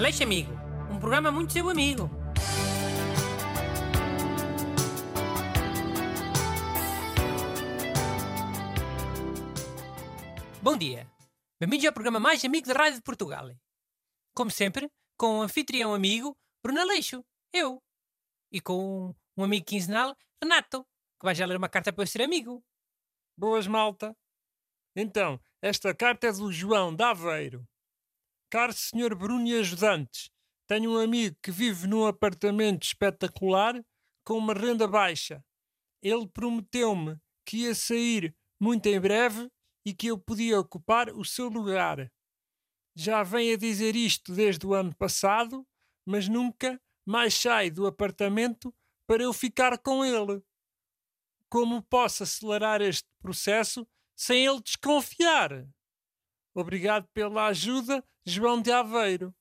Aleixo Amigo, um programa muito seu amigo. Bom dia. Bem-vindos ao programa mais amigo da Rádio de Portugal. Como sempre, com um anfitrião amigo, Bruno Aleixo, eu. E com um amigo quinzenal, Renato, que vai já ler uma carta para eu ser amigo. Boas, malta. Então, esta carta é do João de Aveiro. Caro Sr. Bruno e ajudantes, tenho um amigo que vive num apartamento espetacular com uma renda baixa. Ele prometeu-me que ia sair muito em breve e que eu podia ocupar o seu lugar. Já vem a dizer isto desde o ano passado, mas nunca mais sai do apartamento para eu ficar com ele. Como posso acelerar este processo sem ele desconfiar? Obrigado pela ajuda, João de Aveiro.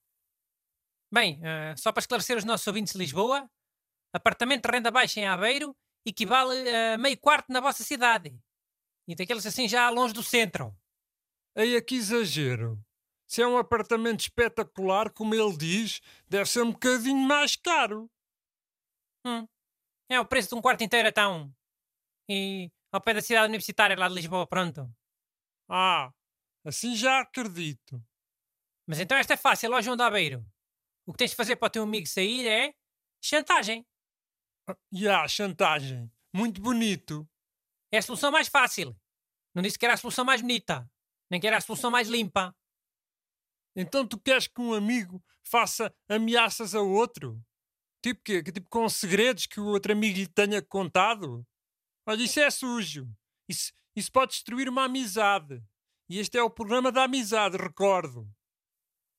Bem, uh, só para esclarecer os nossos ouvintes de Lisboa, apartamento de renda baixa em Aveiro equivale a meio quarto na vossa cidade. E daqueles assim já longe do centro. Ei, que exagero. Se é um apartamento espetacular, como ele diz, deve ser um bocadinho mais caro. Hum. É o preço de um quarto inteiro, então. E ao pé da cidade universitária lá de Lisboa, pronto. Ah, assim já acredito. Mas então esta é fácil, ó João de Aveiro. O que tens de fazer para o teu amigo sair é chantagem. Ah, yeah, chantagem. Muito bonito. É a solução mais fácil. Não disse que era a solução mais bonita, nem que era a solução mais limpa. Então tu queres que um amigo faça ameaças a outro? Tipo quê? Tipo com segredos que o outro amigo lhe tenha contado? Olha, isso é sujo. Isso, isso pode destruir uma amizade. E este é o programa da amizade, recordo.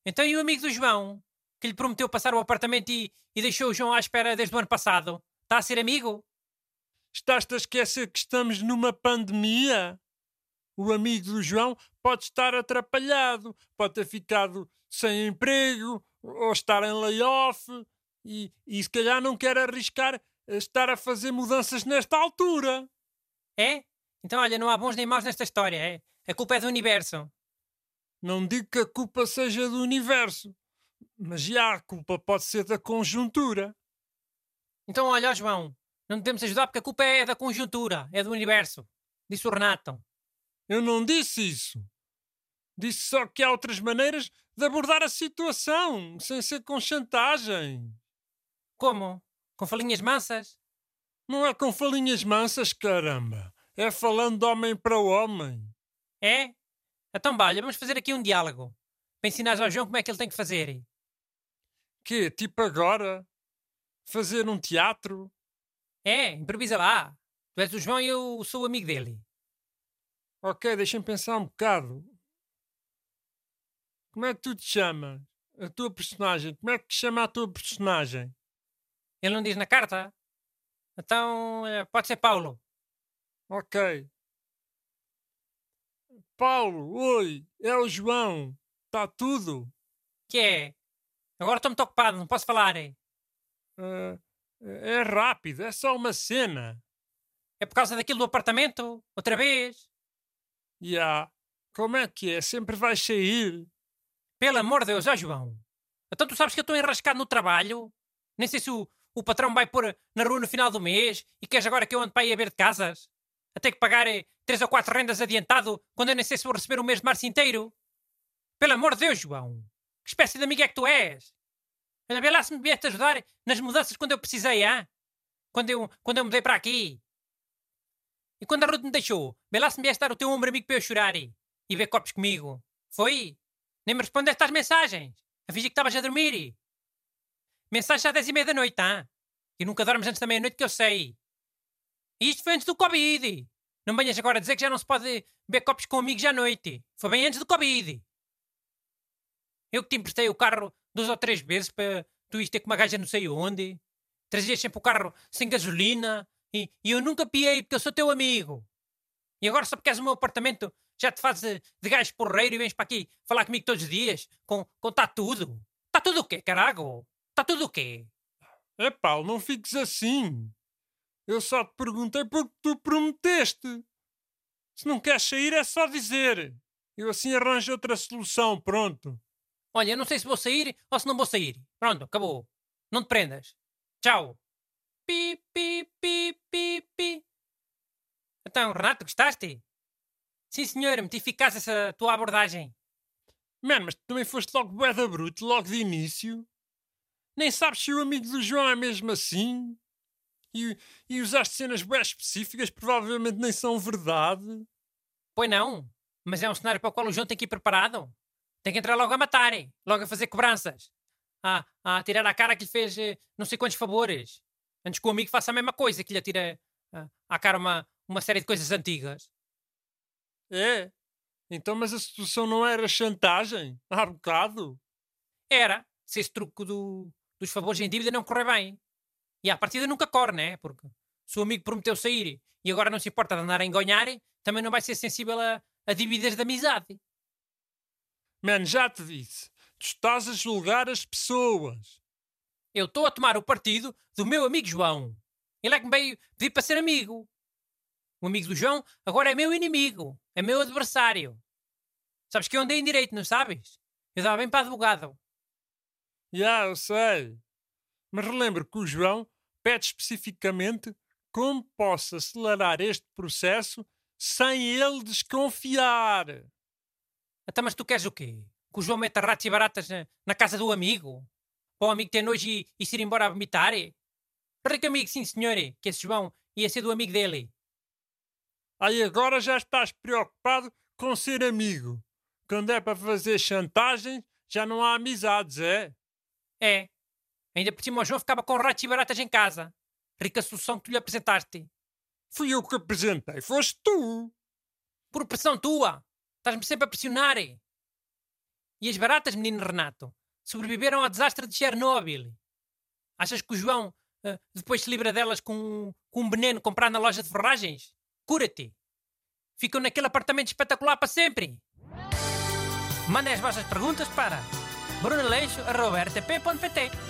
Então e o amigo do João, que lhe prometeu passar o apartamento e, e deixou o João à espera desde o ano passado? Está a ser amigo? Estás-te a esquecer que estamos numa pandemia? O amigo do João pode estar atrapalhado, pode ter ficado sem emprego ou estar em layoff e, e se calhar não quer arriscar estar a fazer mudanças nesta altura. É? Então olha, não há bons nem maus nesta história. É? A culpa é do universo. Não digo que a culpa seja do universo, mas já a culpa pode ser da conjuntura. Então olha, João, não podemos ajudar porque a culpa é da conjuntura, é do universo. Disse o Renato. Eu não disse isso. Disse só que há outras maneiras de abordar a situação, sem ser com chantagem. Como? Com falinhas mansas? Não é com falinhas mansas, caramba. É falando de homem para homem. É? Então, olha, vamos fazer aqui um diálogo. Para ensinar ao João como é que ele tem que fazer. Que? Tipo agora? Fazer um teatro? É, improvisa lá. Tu és o João e eu sou o amigo dele. Ok, deixa-me pensar um bocado. Como é que tu te chamas? A tua personagem. Como é que te chama a tua personagem? Ele não diz na carta? Então eh, pode ser Paulo. Ok. Paulo, oi, é o João. Está tudo? Que é? Agora estou muito ocupado, não posso falar. Uh, é rápido, é só uma cena. É por causa daquilo do apartamento? Outra vez? Já. Yeah. Como é que é? Sempre vais sair? Pelo amor de Deus, ó João. Então tu sabes que eu estou enrascado no trabalho? Nem sei se o, o patrão vai pôr na rua no final do mês e queres agora que eu ande para ir a ver de casas? A ter que pagar eh, três ou quatro rendas adiantado quando eu nem sei se vou receber o mês de março inteiro? Pelo amor de Deus, João. Que espécie de amigo é que tu és? Olha, lá se me vieste ajudar nas mudanças quando eu precisei, ah? Quando eu, quando eu mudei para aqui. E quando a Ruth me deixou, vê lá se me vieste dar o teu ombro amigo para eu chorar e, ver copos comigo. Foi? Nem me respondeste às mensagens. A que estavas a dormir. Mensagem às dez e meia da noite, ah? E nunca dormes antes da meia-noite que eu sei. Isto foi antes do Covid. Não venhas agora dizer que já não se pode beber copos com amigos à noite. Foi bem antes do Covid. Eu que te emprestei o carro duas ou três vezes para tu ires ter com uma gaja não sei onde. Trazias sempre o carro sem gasolina e, e eu nunca piei porque eu sou teu amigo. E agora só porque és o meu apartamento já te fazes de, de gajo porreiro e vens para aqui falar comigo todos os dias com, com tá tudo. Tá tudo o quê, carago? Tá tudo o quê? É Paulo, não fiques assim. Eu só te perguntei porque tu prometeste. Se não queres sair é só dizer. Eu assim arranjo outra solução, pronto. Olha, eu não sei se vou sair ou se não vou sair. Pronto, acabou. Não te prendas. Tchau. Pi, pi, pi, pi, pi. Então, Renato, gostaste? Sim, senhor, muito eficaz essa tua abordagem. Mano, mas tu também foste logo boeda bruto, logo de início. Nem sabes se o amigo do João é mesmo assim. E, e usaste cenas bem específicas, provavelmente nem são verdade. Pois não, mas é um cenário para o qual o João tem que ir preparado. Tem que entrar logo a matar, logo a fazer cobranças. A, a tirar a cara que lhe fez eh, não sei quantos favores. Antes que o amigo faça a mesma coisa, que lhe atira uh, à cara uma, uma série de coisas antigas. É? Então, mas a situação não era chantagem? Há bocado? Era. Se esse truque do, dos favores em dívida não correr bem. E à partida nunca corre, né? Porque se o amigo prometeu sair e agora não se importa de andar a engonhar, também não vai ser sensível a, a dívidas de amizade. Mano, já te disse. Tu estás a julgar as pessoas. Eu estou a tomar o partido do meu amigo João. Ele é que me veio pedir para ser amigo. O amigo do João agora é meu inimigo. É meu adversário. Sabes que eu andei em direito, não sabes? Eu dava bem para advogado. Já, yeah, eu sei. Mas relembro que o João pede especificamente como posso acelerar este processo sem ele desconfiar. Então, mas tu queres o quê? Que o João meta ratos e baratas na, na casa do amigo? Para o amigo ter nojo e, e se ir embora a vomitar? Rico amigo, sim senhor, que esse João ia ser do amigo dele. Aí agora já estás preocupado com ser amigo. Quando é para fazer chantagem, já não há amizades, é? É. Ainda por cima o João ficava com ratos e baratas em casa. Rica solução que tu lhe apresentaste. Fui eu que apresentei, foste tu. Por pressão tua. Estás-me sempre a pressionar. E as baratas, menino Renato, sobreviveram ao desastre de Chernobyl. Achas que o João uh, depois se livra delas com, com um veneno comprado na loja de ferragens? Cura-te. Ficam naquele apartamento espetacular para sempre. Mandem as vossas perguntas para brunaleixo.rtp.pt